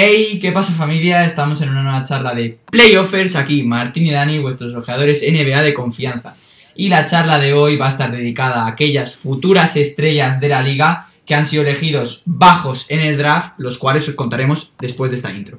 Hey, ¿qué pasa familia? Estamos en una nueva charla de Playoffers, aquí Martín y Dani, vuestros ojeadores NBA de confianza. Y la charla de hoy va a estar dedicada a aquellas futuras estrellas de la liga que han sido elegidos bajos en el draft, los cuales os contaremos después de esta intro.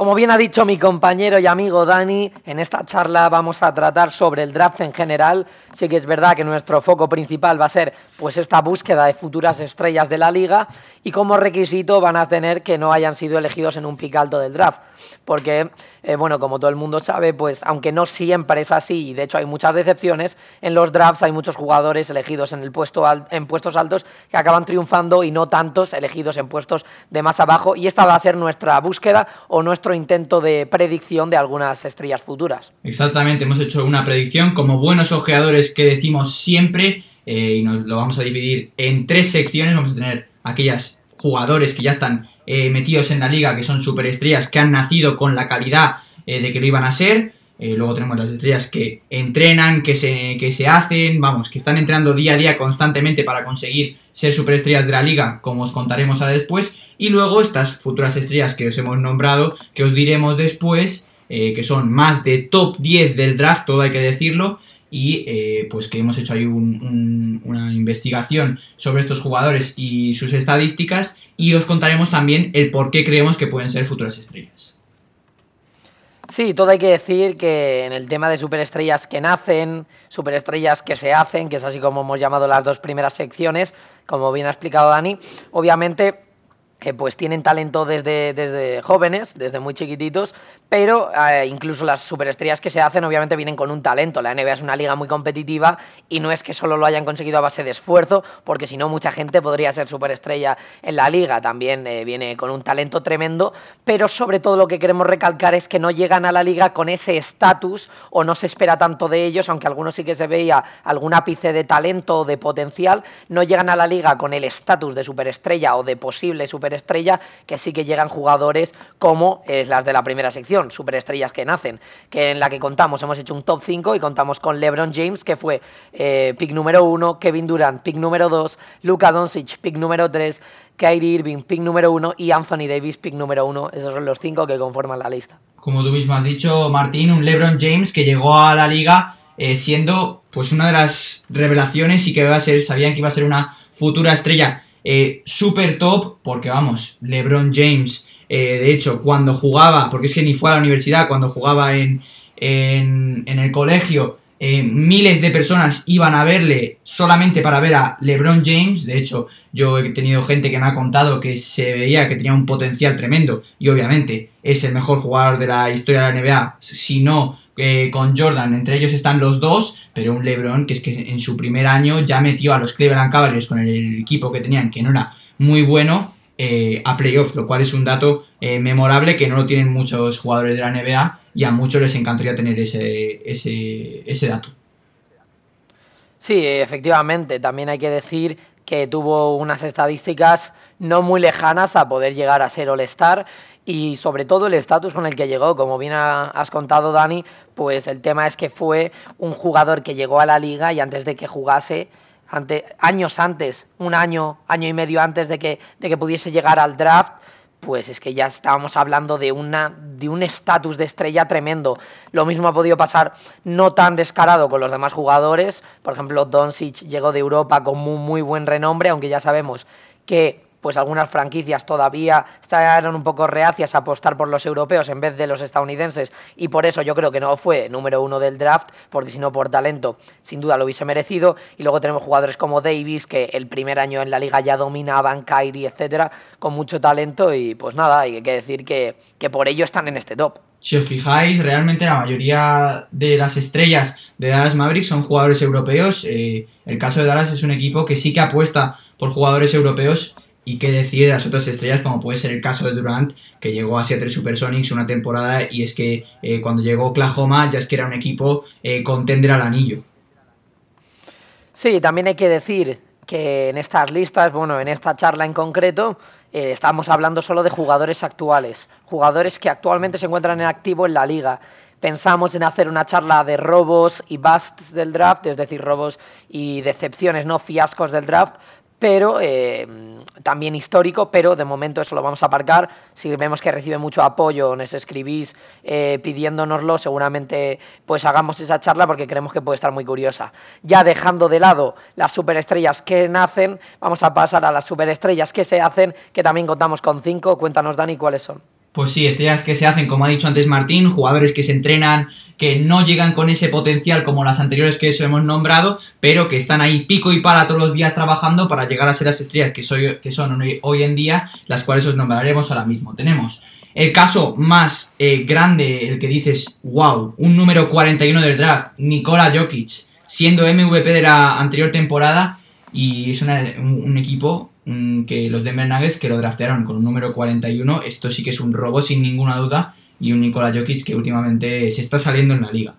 Como bien ha dicho mi compañero y amigo Dani, en esta charla vamos a tratar sobre el draft en general. Sí que es verdad que nuestro foco principal va a ser pues esta búsqueda de futuras estrellas de la liga y como requisito van a tener que no hayan sido elegidos en un pick alto del draft, porque eh, bueno, como todo el mundo sabe, pues aunque no siempre es así y de hecho hay muchas decepciones, en los drafts hay muchos jugadores elegidos en el puesto en puestos altos que acaban triunfando y no tantos elegidos en puestos de más abajo. Y esta va a ser nuestra búsqueda o nuestro intento de predicción de algunas estrellas futuras. Exactamente, hemos hecho una predicción. Como buenos ojeadores que decimos siempre eh, y nos lo vamos a dividir en tres secciones, vamos a tener aquellas jugadores que ya están eh, metidos en la liga, que son superestrellas, que han nacido con la calidad eh, de que lo iban a ser. Eh, luego tenemos las estrellas que entrenan, que se, que se hacen, vamos, que están entrenando día a día constantemente para conseguir ser superestrellas de la liga, como os contaremos ahora después. Y luego estas futuras estrellas que os hemos nombrado, que os diremos después, que son más de top 10 del draft, todo hay que decirlo, y eh, pues que hemos hecho ahí una investigación sobre estos jugadores y sus estadísticas y os contaremos también el por qué creemos que pueden ser futuras estrellas. Sí, todo hay que decir que en el tema de superestrellas que nacen, superestrellas que se hacen, que es así como hemos llamado las dos primeras secciones, como bien ha explicado Dani, obviamente eh, pues tienen talento desde, desde jóvenes, desde muy chiquititos, pero eh, incluso las superestrellas que se hacen obviamente vienen con un talento. La NBA es una liga muy competitiva y no es que solo lo hayan conseguido a base de esfuerzo, porque si no mucha gente podría ser superestrella en la liga. También eh, viene con un talento tremendo, pero sobre todo lo que queremos recalcar es que no llegan a la liga con ese estatus o no se espera tanto de ellos, aunque algunos sí que se veía algún ápice de talento o de potencial, no llegan a la liga con el estatus de superestrella o de posible superestrella, que sí que llegan jugadores como eh, las de la primera sección superestrellas que nacen, que en la que contamos, hemos hecho un top 5 y contamos con LeBron James, que fue eh, pick número 1, Kevin Durant, pick número 2, Luka Doncic, pick número 3, Kyrie Irving, pick número 1 y Anthony Davis, pick número 1. Esos son los 5 que conforman la lista. Como tú mismo has dicho, Martín, un LeBron James que llegó a la liga eh, siendo pues una de las revelaciones y que iba a ser, sabían que iba a ser una futura estrella eh, super top, porque vamos, LeBron James eh, de hecho, cuando jugaba, porque es que ni fue a la universidad, cuando jugaba en, en, el colegio, eh, miles de personas iban a verle solamente para ver a LeBron James. De hecho, yo he tenido gente que me ha contado que se veía que tenía un potencial tremendo y obviamente es el mejor jugador de la historia de la NBA. Si no, eh, con Jordan, entre ellos están los dos, pero un LeBron que es que en su primer año ya metió a los Cleveland Cavaliers con el equipo que tenían, que no era muy bueno, eh, a playoff, lo cual es un dato eh, memorable que no lo tienen muchos jugadores de la NBA y a muchos les encantaría tener ese, ese, dato. Sí, efectivamente, también hay que decir que tuvo unas estadísticas no muy lejanas a poder llegar a ser All-Star y sobre todo el estatus con el que llegó, como bien has contado Dani, pues el tema es que fue un jugador que llegó a la liga y antes de que jugase años antes, un año, año y medio antes de que, de que pudiese llegar al draft, pues es que ya estábamos hablando de una de un estatus de estrella tremendo. Lo mismo ha podido pasar no tan descarado con los demás jugadores. Por ejemplo, Doncic llegó de Europa con muy, muy buen renombre, aunque ya sabemos que pues algunas franquicias todavía estaban un poco reacias a apostar por los europeos en vez de los estadounidenses y por eso yo creo que no fue número uno del draft, porque si no por talento sin duda lo hubiese merecido y luego tenemos jugadores como Davis que el primer año en la liga ya dominaban, Kyrie, etcétera, con mucho talento y pues nada, hay que decir que, que por ello están en este top. Si os fijáis, realmente la mayoría de las estrellas de Dallas Mavericks son jugadores europeos. Eh, el caso de Dallas es un equipo que sí que apuesta por jugadores europeos y qué decir de las otras estrellas, como puede ser el caso de Durant, que llegó a Seattle Supersonics una temporada y es que eh, cuando llegó Oklahoma ya es que era un equipo eh, contender al anillo. Sí, también hay que decir que en estas listas, bueno, en esta charla en concreto, eh, estamos hablando solo de jugadores actuales, jugadores que actualmente se encuentran en activo en la liga. Pensamos en hacer una charla de robos y busts del draft, es decir, robos y decepciones, no fiascos del draft, pero eh, también histórico, pero de momento eso lo vamos a aparcar. Si vemos que recibe mucho apoyo, nos escribís eh, pidiéndonoslo, seguramente pues hagamos esa charla porque creemos que puede estar muy curiosa. Ya dejando de lado las superestrellas que nacen, vamos a pasar a las superestrellas que se hacen, que también contamos con cinco. Cuéntanos, Dani, cuáles son. Pues sí, estrellas que se hacen, como ha dicho antes Martín, jugadores que se entrenan, que no llegan con ese potencial como las anteriores que eso hemos nombrado, pero que están ahí pico y pala todos los días trabajando para llegar a ser las estrellas que, soy, que son hoy, en día, las cuales os nombraremos ahora mismo. Tenemos el caso más eh, grande, el que dices, wow, un número 41 del draft, Nikola Jokic, siendo MVP de la anterior temporada, y es un equipo que los Denver Nuggets que lo draftearon con un número 41. Esto sí que es un robo sin ninguna duda. Y un Nikola Jokic que últimamente se está saliendo en la liga.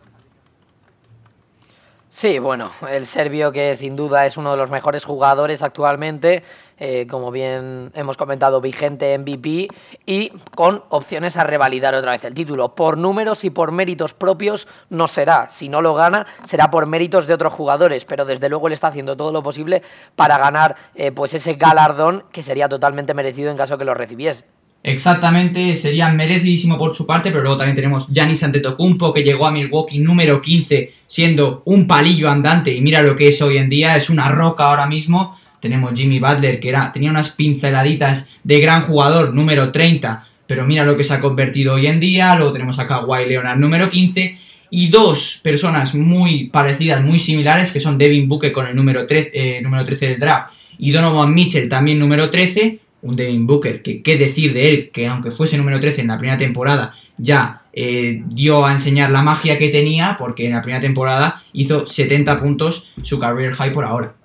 Sí, bueno, el serbio que sin duda es uno de los mejores jugadores actualmente, eh, como bien hemos comentado, vigente MVP y con opciones a revalidar otra vez el título. Por números y por méritos propios no será, si no lo gana será por méritos de otros jugadores, pero desde luego él está haciendo todo lo posible para ganar eh, pues ese galardón que sería totalmente merecido en caso que lo recibiese. Exactamente, sería merecidísimo por su parte, pero luego también tenemos Giannis Antetokounmpo que llegó a Milwaukee número 15 siendo un palillo andante y mira lo que es hoy en día, es una roca ahora mismo. Tenemos Jimmy Butler que era, tenía unas pinceladitas de gran jugador número 30, pero mira lo que se ha convertido hoy en día. Luego tenemos a Kawhi Leonard número 15 y dos personas muy parecidas, muy similares, que son Devin Booker con el número 13, eh, número 13 del draft y Donovan Mitchell también número 13 un Devin Booker, que qué decir de él, que aunque fuese número 13 en la primera temporada, ya eh, dio a enseñar la magia que tenía, porque en la primera temporada hizo 70 puntos, su career high por ahora.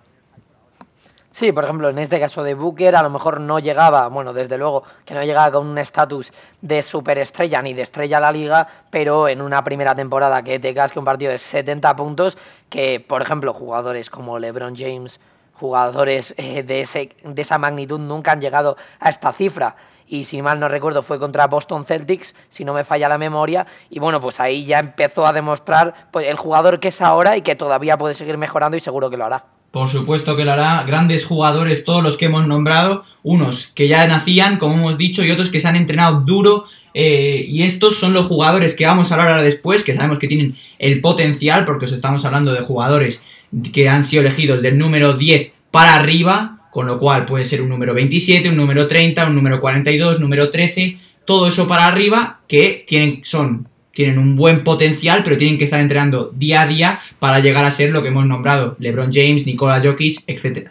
Sí, por ejemplo, en este caso de Booker a lo mejor no llegaba, bueno, desde luego que no llegaba con un estatus de superestrella ni de estrella a la liga, pero en una primera temporada que te casque un partido de 70 puntos, que por ejemplo jugadores como LeBron James, jugadores eh, de, ese, de esa magnitud nunca han llegado a esta cifra. Y si mal no recuerdo fue contra Boston Celtics, si no me falla la memoria. Y bueno, pues ahí ya empezó a demostrar pues, el jugador que es ahora y que todavía puede seguir mejorando y seguro que lo hará. Por supuesto que lo hará. Grandes jugadores, todos los que hemos nombrado. Unos que ya nacían, como hemos dicho, y otros que se han entrenado duro. Eh, y estos son los jugadores que vamos a hablar ahora después, que sabemos que tienen el potencial, porque os estamos hablando de jugadores que han sido elegidos del número 10 para arriba, con lo cual puede ser un número 27, un número 30, un número 42, número 13, todo eso para arriba que tienen, son, tienen un buen potencial, pero tienen que estar entrenando día a día para llegar a ser lo que hemos nombrado, LeBron James, Nikola Jokic, etcétera.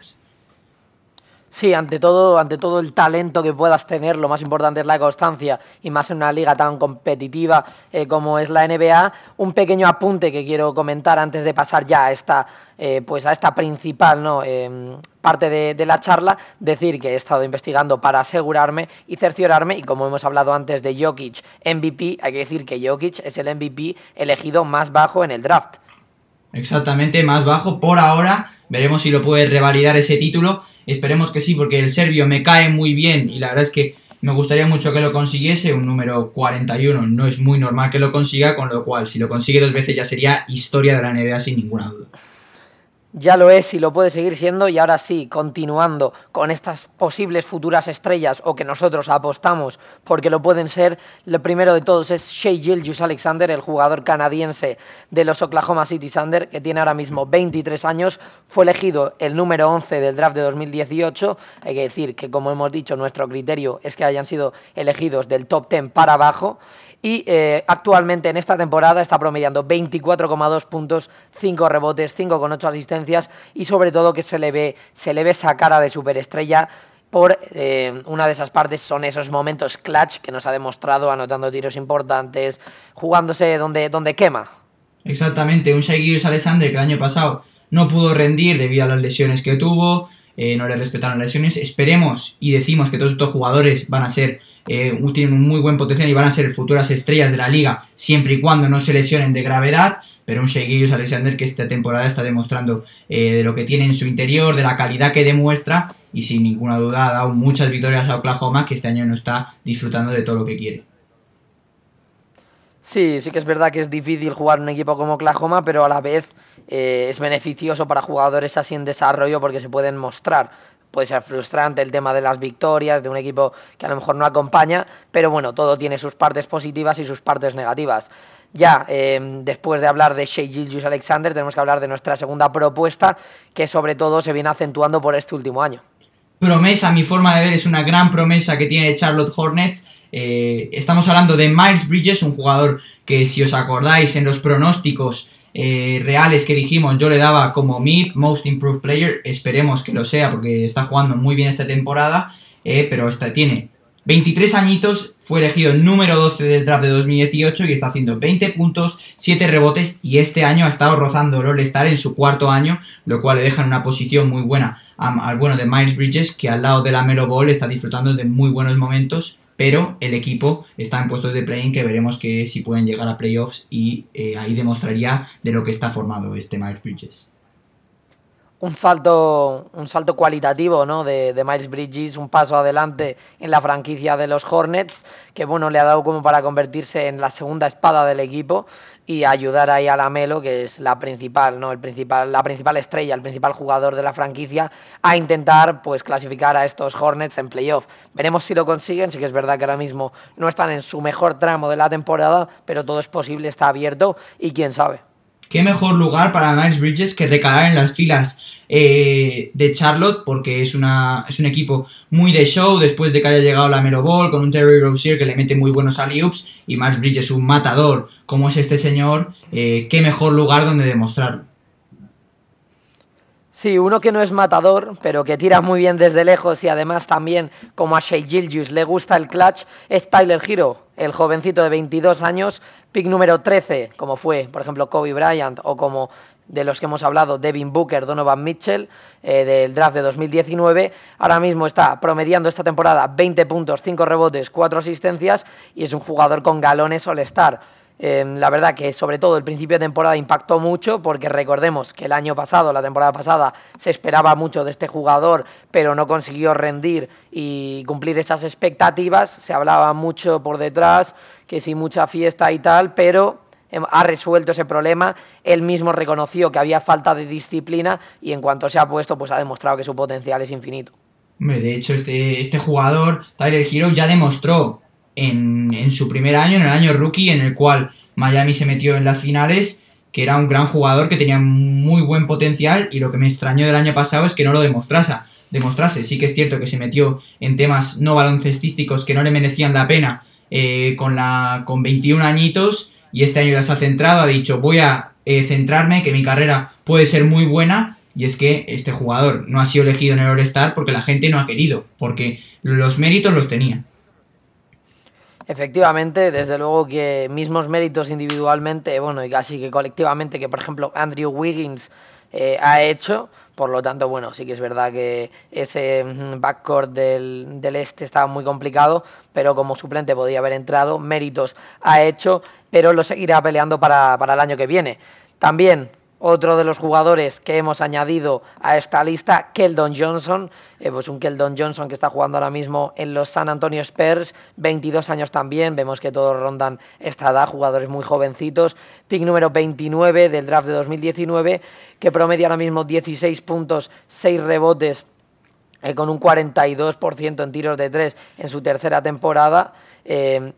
Sí, ante todo, ante todo el talento que puedas tener, lo más importante es la constancia y más en una liga tan competitiva eh, como es la NBA. Un pequeño apunte que quiero comentar antes de pasar ya a esta, eh, pues a esta principal ¿no? Em, parte de, la charla, decir que he estado investigando para asegurarme y cerciorarme y como hemos hablado antes de Jokic MVP, hay que decir que Jokic es el MVP elegido más bajo en el draft. Exactamente, más bajo por ahora Veremos si lo puede revalidar ese título. Esperemos que sí, porque el serbio me cae muy bien y la verdad es que me gustaría mucho que lo consiguiese. Un número 41 no es muy normal que lo consiga, con lo cual si lo consigue dos veces ya sería historia de la NBA sin ninguna duda ya lo es y lo puede seguir siendo y ahora sí, continuando con estas posibles futuras estrellas o que nosotros apostamos porque lo pueden ser, lo primero de todos es Shea Gilgius Alexander, el jugador canadiense de los Oklahoma City Thunder que tiene ahora mismo 23 años, fue elegido el número 11 del draft de 2018, hay que decir que como hemos dicho nuestro criterio es que hayan sido elegidos del top 10 para abajo y eh, actualmente en esta temporada está promediando 24,2 puntos, 5 rebotes, 5,8 asistencias y sobre todo que se le ve, se le ve esa cara de superestrella por eh, una de esas partes son esos momentos clutch que nos ha demostrado anotando tiros importantes, jugándose donde, donde quema. Exactamente, un Shai Alexander que el año pasado no pudo rendir debido a las lesiones que tuvo, eh, no le respetaron las lesiones. Esperemos y decimos que todos estos jugadores van a ser, eh, tienen un muy buen potencial y van a ser futuras estrellas de la liga, siempre y cuando no se lesionen de gravedad. Pero un Shea Alexander que esta temporada está demostrando eh, de lo que tiene en su interior, de la calidad que demuestra y sin ninguna duda ha dado muchas victorias a Oklahoma que este año no está disfrutando de todo lo que quiere. Sí, sí que es verdad que es difícil jugar un equipo como Oklahoma, pero a la vez eh, es beneficioso para jugadores así en desarrollo porque se pueden mostrar. Puede ser frustrante el tema de las victorias, de un equipo que a lo mejor no acompaña, pero bueno, todo tiene sus partes positivas y sus partes negativas. Ya, eh, después de hablar de Shea Gilgius Alexander, tenemos que hablar de nuestra segunda propuesta, que sobre todo se viene acentuando por este último año. Promesa, mi forma de ver, es una gran promesa que tiene Charlotte Hornets eh, estamos hablando de Miles Bridges, un jugador que si os acordáis en los pronósticos eh, reales que dijimos yo le daba como mid, most improved player, esperemos que lo sea porque está jugando muy bien esta temporada, eh, pero tiene 23 añitos, fue elegido número 12 del draft de 2018 y está haciendo 20 puntos, 7 rebotes y este año ha estado rozando el All-Star en su cuarto año, lo cual le deja en una posición muy buena al bueno de Miles Bridges que al lado de la Melo Ball está disfrutando de muy buenos momentos pero el equipo está en puestos de play que veremos que si pueden llegar a playoffs y eh, ahí demostraría de lo que está formado este Miles Bridges. Un salto, un salto cualitativo ¿no? de, de Miles Bridges, un paso adelante en la franquicia de los Hornets, que bueno, le ha dado como para convertirse en la segunda espada del equipo y ayudar ahí a la Melo, que es la principal, ¿no? El principal, la principal estrella, el principal jugador de la franquicia, a intentar pues clasificar a estos Hornets en playoff. Veremos si lo consiguen, sí que es verdad que ahora mismo no están en su mejor tramo de la temporada, pero todo es posible, está abierto y quién sabe. Qué mejor lugar para Miles Bridges que recalar en las filas eh, de Charlotte, porque es, una, es un equipo muy de show después de que haya llegado la Melo Ball, con un Terry Rozier que le mete muy buenos alley-oops, y Miles Bridges un matador, como es este señor, eh, qué mejor lugar donde demostrarlo. Sí, uno que no es matador, pero que tira muy bien desde lejos y además también, como a Shea Gilgius, le gusta el clutch, es Tyler Hero, el jovencito de 22 años, pick número 13, como fue, por ejemplo, Kobe Bryant o como de los que hemos hablado, Devin Booker, Donovan Mitchell, eh, del draft de 2019. Ahora mismo está promediando esta temporada 20 puntos, 5 rebotes, 4 asistencias y es un jugador con galones all-star. Em, la verdad que sobre todo el principio de temporada impactó mucho porque recordemos que el año pasado, la temporada pasada, se esperaba mucho de este jugador, pero no consiguió rendir y cumplir esas expectativas. Se hablaba mucho por detrás, que sí, mucha fiesta y tal, pero Em, ha resuelto ese problema, él mismo reconoció que había falta de disciplina y en cuanto se ha puesto, pues ha demostrado que su potencial es infinito. Hombre, de hecho, este, este jugador, Tyler Hero, ya demostró en, en su primer año, en el año rookie, en el cual Miami se metió en las finales, que era un gran jugador, que tenía muy buen potencial, y lo que me extrañó del año pasado es que no lo demostrase. demostrase. Sí que es cierto que se metió en temas no baloncestísticos que no le merecían la pena eh, con, la, con 21 añitos, y este año ya se ha centrado, ha dicho voy a eh, centrarme, que mi carrera puede ser muy buena y es que este jugador no ha sido elegido en el All-Star porque la gente no ha querido, porque los méritos los tenía. Efectivamente, desde luego que mismos méritos individualmente, bueno, y casi que colectivamente, que por ejemplo Andrew Wiggins eh, ha hecho, por lo tanto, bueno, sí que es verdad que ese mm, backcourt del, del este estaba muy complicado, pero como suplente podía haber entrado, méritos ha hecho pero lo seguirá peleando para, para el año que viene. También otro de los jugadores que hemos añadido a esta lista, Keldon Johnson, eh, pues un Keldon Johnson que está jugando ahora mismo en los San Antonio Spurs, 22 años también, vemos que todos rondan esta edad, jugadores muy jovencitos, pick número 29 del draft de 2019, que promedia ahora mismo 16 puntos, 6 rebotes, eh, con un 42% en tiros de 3 en su tercera temporada. Eh,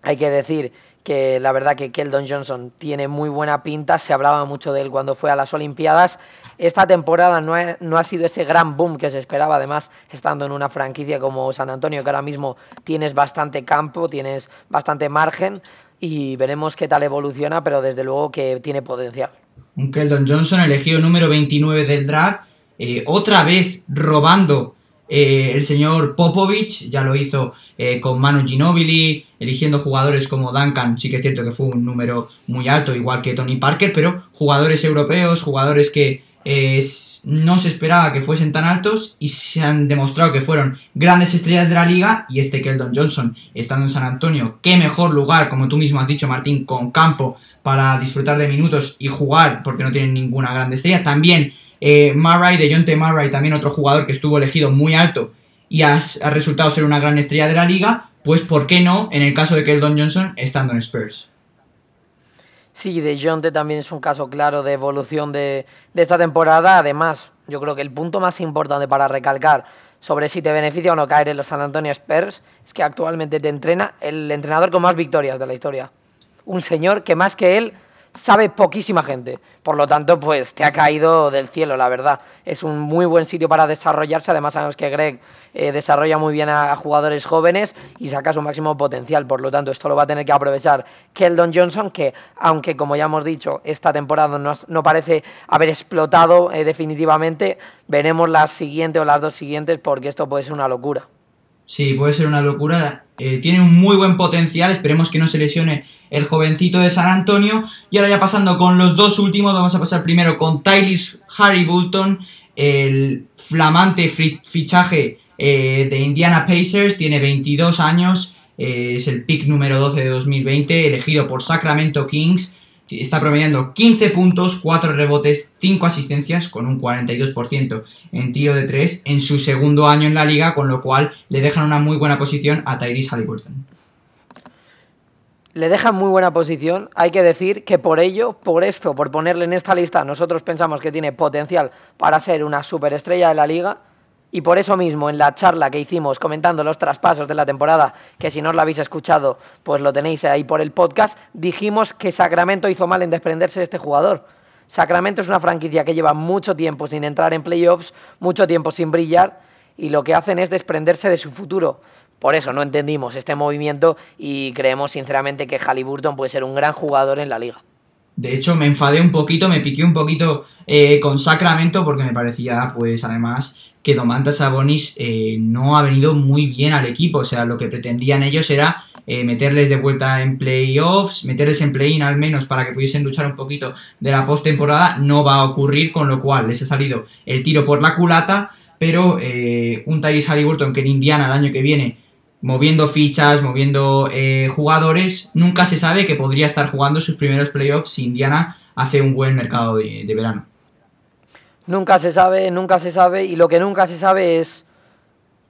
hay que decir que la verdad que Keldon Johnson tiene muy buena pinta, se hablaba mucho de él cuando fue a las Olimpiadas. Esta temporada no ha, no ha, sido ese gran boom que se esperaba, además estando en una franquicia como San Antonio, que ahora mismo tienes bastante campo, tienes bastante margen y veremos qué tal evoluciona, pero desde luego que tiene potencial. Un Keldon Johnson elegido número 29 del draft, eh, otra vez robando eh, el señor Popovich ya lo hizo eh, con Manu Ginobili, eligiendo jugadores como Duncan, sí que es cierto que fue un número muy alto, igual que Tony Parker, pero jugadores europeos, jugadores que eh, no se esperaba que fuesen tan altos y se han demostrado que fueron grandes estrellas de la liga y este Keldon Johnson estando en San Antonio, qué mejor lugar, como tú mismo has dicho Martín, con campo para disfrutar de minutos y jugar porque no tienen ninguna gran estrella. También eh, Murray, de Jonte Murray, también otro jugador que estuvo elegido muy alto y ha, resultado ser una gran estrella de la liga, pues ¿por qué no en el caso de Keldon Johnson estando en Spurs? Sí, de Jonte también es un caso claro de evolución de, de esta temporada. Además, yo creo que el punto más importante para recalcar sobre si te beneficia o no caer en los San Antonio Spurs es que actualmente te entrena el entrenador con más victorias de la historia. Un señor que más que él sabe poquísima gente. Por lo tanto, pues te ha caído del cielo, la verdad. Es un muy buen sitio para desarrollarse. Además, sabemos que Greg eh, desarrolla muy bien a, jugadores jóvenes y saca su máximo potencial. Por lo tanto, esto lo va a tener que aprovechar Keldon Johnson, que aunque, como ya hemos dicho, esta temporada no, parece haber explotado eh, definitivamente, veremos las siguientes o las dos siguientes porque esto puede ser una locura. Sí, puede ser una locura. Eh, tiene un muy buen potencial. Esperemos que no se lesione el jovencito de San Antonio. Y ahora ya pasando con los dos últimos, vamos a pasar primero con Tylis Harry Bolton, el flamante fichaje eh, de Indiana Pacers. Tiene 22 años. Eh, es el pick número 12 de 2020, elegido por Sacramento Kings está promediando 15 puntos, 4 rebotes, 5 asistencias con un 42% en tiro de 3 en su segundo año en la liga, con lo cual le dejan una muy buena posición a Tyrese Halliburton. Le dejan muy buena posición, hay que decir que por ello, por esto, por ponerle en esta lista, nosotros pensamos que tiene potencial para ser una superestrella de la liga y por eso mismo, en la charla que hicimos comentando los traspasos de la temporada, que si no os lo habéis escuchado, pues lo tenéis ahí por el podcast, dijimos que Sacramento hizo mal en desprenderse de este jugador. Sacramento es una franquicia que lleva mucho tiempo sin entrar en playoffs, mucho tiempo sin brillar, y lo que hacen es desprenderse de su futuro. Por eso no entendimos este movimiento y creemos sinceramente que Halliburton puede ser un gran jugador en la liga. De hecho, me enfadé un poquito, me piqué un poquito eh, con Sacramento porque me parecía, pues además, que Domantas Sabonis eh, no ha venido muy bien al equipo. O sea, lo que pretendían ellos era eh, meterles de vuelta en playoffs, meterles en play-in al menos para que pudiesen luchar un poquito de la postemporada. No va a ocurrir, con lo cual les ha salido el tiro por la culata. Pero eh, un Tyrese Halliburton que en Indiana el año que viene, moviendo fichas, moviendo jugadores, nunca se sabe que podría estar jugando sus primeros playoffs si Indiana hace un buen mercado de verano. Nunca se sabe, nunca se sabe. Y lo que nunca se sabe es,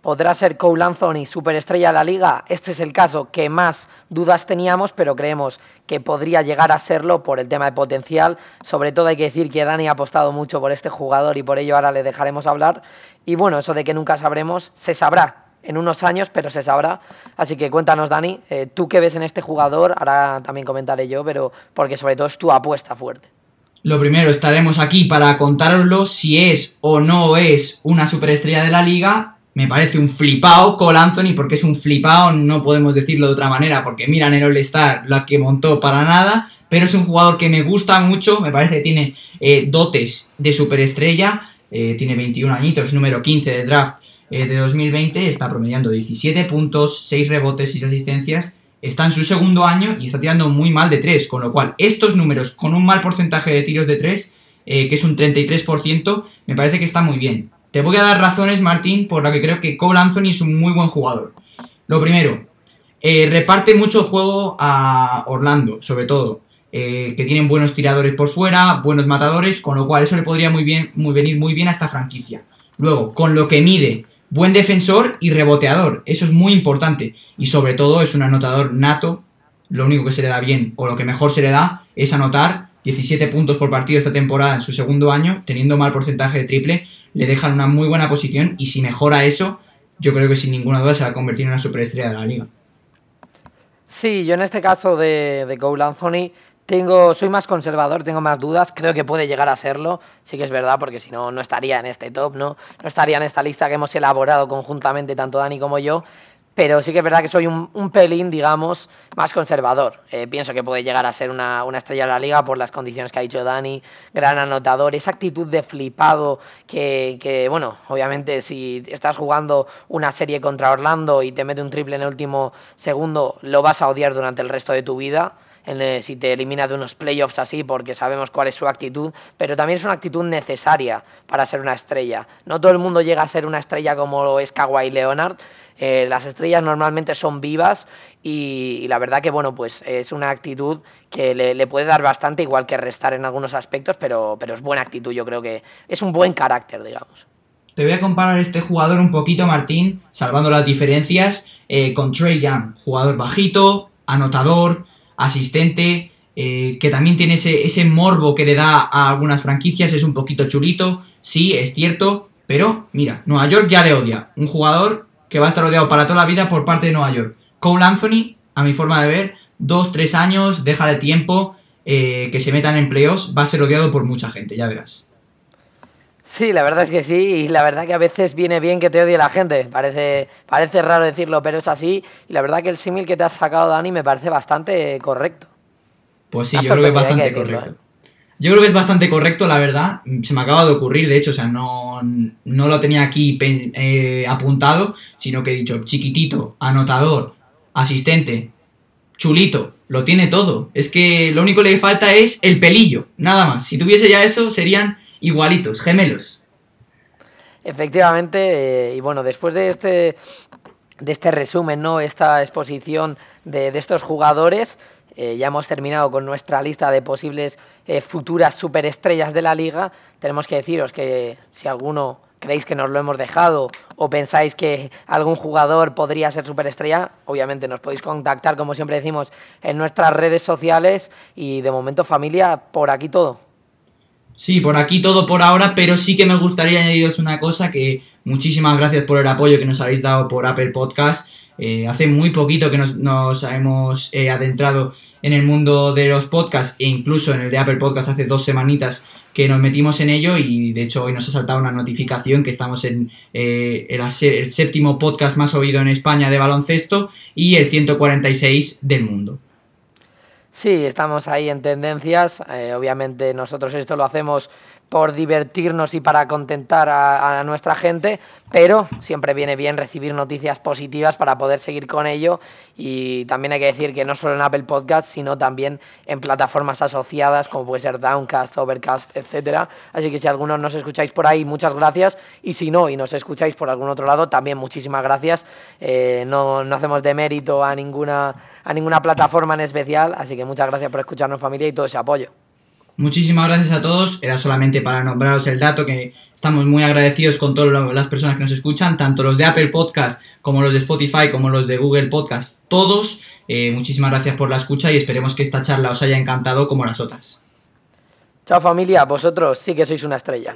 ¿podrá ser Cole Anthony superestrella de la liga? Este es el caso que más dudas teníamos, pero creemos que podría llegar a serlo por el tema de potencial. Sobre todo hay que decir que Dani ha apostado mucho por este jugador y por ello ahora le dejaremos hablar. Y bueno, eso de que nunca sabremos, se sabrá en unos años, pero se sabrá. Así que cuéntanos, Dani, eh, tú qué ves en este jugador, ahora también comentaré yo, pero porque sobre todo es tu apuesta fuerte. Lo primero, estaremos aquí para contaroslo si es o no es una superestrella de la liga. Me parece un flipao Cole Anthony, porque es un flipao, no podemos decirlo de otra manera, porque miran el All-Star, la que montó para nada, pero es un jugador que me gusta mucho, me parece que tiene eh, dotes de superestrella, eh, tiene 21 añitos, número 15 del draft eh, de 2020, está promediando 17 puntos, 6 rebotes, 6 asistencias está en su segundo año y está tirando muy mal de 3, con lo cual estos números con un mal porcentaje de tiros de 3, eh, que es un 33%, me parece que está muy bien. Te voy a dar razones, Martín, por la que creo que Cole Anthony es un muy buen jugador. Lo primero, eh, reparte mucho juego a Orlando, sobre todo, eh, que tienen buenos tiradores por fuera, buenos matadores, con lo cual eso le podría muy bien, muy, venir muy bien a esta franquicia. Luego, con lo que mide buen defensor y reboteador. Eso es muy importante. Y sobre todo es un anotador nato. Lo único que se le da bien o lo que mejor se le da es anotar 17 puntos por partido esta temporada en su segundo año, teniendo mal porcentaje de triple, le dejan una muy buena posición y si mejora eso, yo creo que sin ninguna duda se va a convertir en una superestrella de la liga. Sí, yo en este caso de, de Cole Anthony tengo, soy más conservador, tengo más dudas, creo que puede llegar a serlo, sí que es verdad, porque si no, no estaría en este top, ¿no? No estaría en esta lista que hemos elaborado conjuntamente, tanto Dani como yo, pero sí que es verdad que soy un, pelín, digamos, más conservador. Eh, pienso que puede llegar a ser una, una, estrella de la liga por las condiciones que ha dicho Dani, gran anotador, esa actitud de flipado que, que, bueno, obviamente si estás jugando una serie contra Orlando y te mete un triple en el último segundo, lo vas a odiar durante el resto de tu vida si te elimina de unos playoffs así, porque sabemos cuál es su actitud, pero también es una actitud necesaria para ser una estrella. No todo el mundo llega a ser una estrella como lo es Kawhi Leonard. Eh, las estrellas normalmente son vivas y, la verdad que bueno pues es una actitud que le, puede dar bastante igual que restar en algunos aspectos pero, pero es buena actitud yo creo que es un buen carácter digamos te voy a comparar este jugador un poquito Martín salvando las diferencias eh, con Trey Young jugador bajito anotador asistente, eh, que también tiene ese, ese morbo que le da a algunas franquicias, es un poquito chulito, sí, es cierto, pero mira, Nueva York ya le odia. Un jugador que va a estar odiado para toda la vida por parte de Nueva York. Cole Anthony, a mi forma de ver, dos, tres años, deja de tiempo, eh, que se metan en playoffs, va a ser odiado por mucha gente, ya verás. Sí, la verdad es que sí, y la verdad que a veces viene bien que te odie la gente. Parece, parece raro decirlo, pero es así. Y la verdad que el símil que te has sacado, Dani, me parece bastante correcto. Pues sí, yo creo que es bastante correcto. ¿eh? Yo creo que es bastante correcto, la verdad. Se me acaba de ocurrir, de hecho, o sea, no, no lo tenía aquí eh, apuntado, sino que he dicho chiquitito, anotador, asistente, chulito, lo tiene todo. Es que lo único que le falta es el pelillo, nada más. Si tuviese ya eso, serían igualitos, gemelos. Efectivamente, eh, y bueno, después de este, de este resumen, ¿no? Esta exposición de, de estos jugadores, eh, ya hemos terminado con nuestra lista de posibles eh, futuras superestrellas de la liga. Tenemos que deciros que si alguno creéis que nos lo hemos dejado o pensáis que algún jugador podría ser superestrella, obviamente nos podéis contactar, como siempre decimos, en nuestras redes sociales y de momento familia, por aquí todo. Sí, por aquí todo por ahora, pero sí que me gustaría añadiros una cosa que muchísimas gracias por el apoyo que nos habéis dado por Apple Podcast. Eh, hace muy poquito que nos, hemos eh, adentrado en el mundo de los podcasts e incluso en el de Apple Podcast hace dos semanitas que nos metimos en ello y de hecho hoy nos ha saltado una notificación que estamos en eh, el, el, séptimo podcast más oído en España de baloncesto y el 146 del mundo. Sí, estamos ahí en tendencias. obviamente nosotros esto lo hacemos por divertirnos y para contentar a, nuestra gente, pero siempre viene bien recibir noticias positivas para poder seguir con ello y también hay que decir que no solo en Apple Podcast, sino también en plataformas asociadas como puede ser Downcast, Overcast, etcétera. Así que si algunos nos escucháis por ahí, muchas gracias y si no y nos escucháis por algún otro lado, también muchísimas gracias. Eh, no, no hacemos de mérito a ninguna a ninguna plataforma en especial, así que muchas gracias por escucharnos familia y todo ese apoyo. Muchísimas gracias a todos. Era solamente para nombraros el dato que estamos muy agradecidos con todas las personas que nos escuchan, tanto los de Apple Podcast como los de Spotify, como los de Google Podcast, todos. Eh, muchísimas gracias por la escucha y esperemos que esta charla os haya encantado como las otras. Chao familia, vosotros sí que sois una estrella.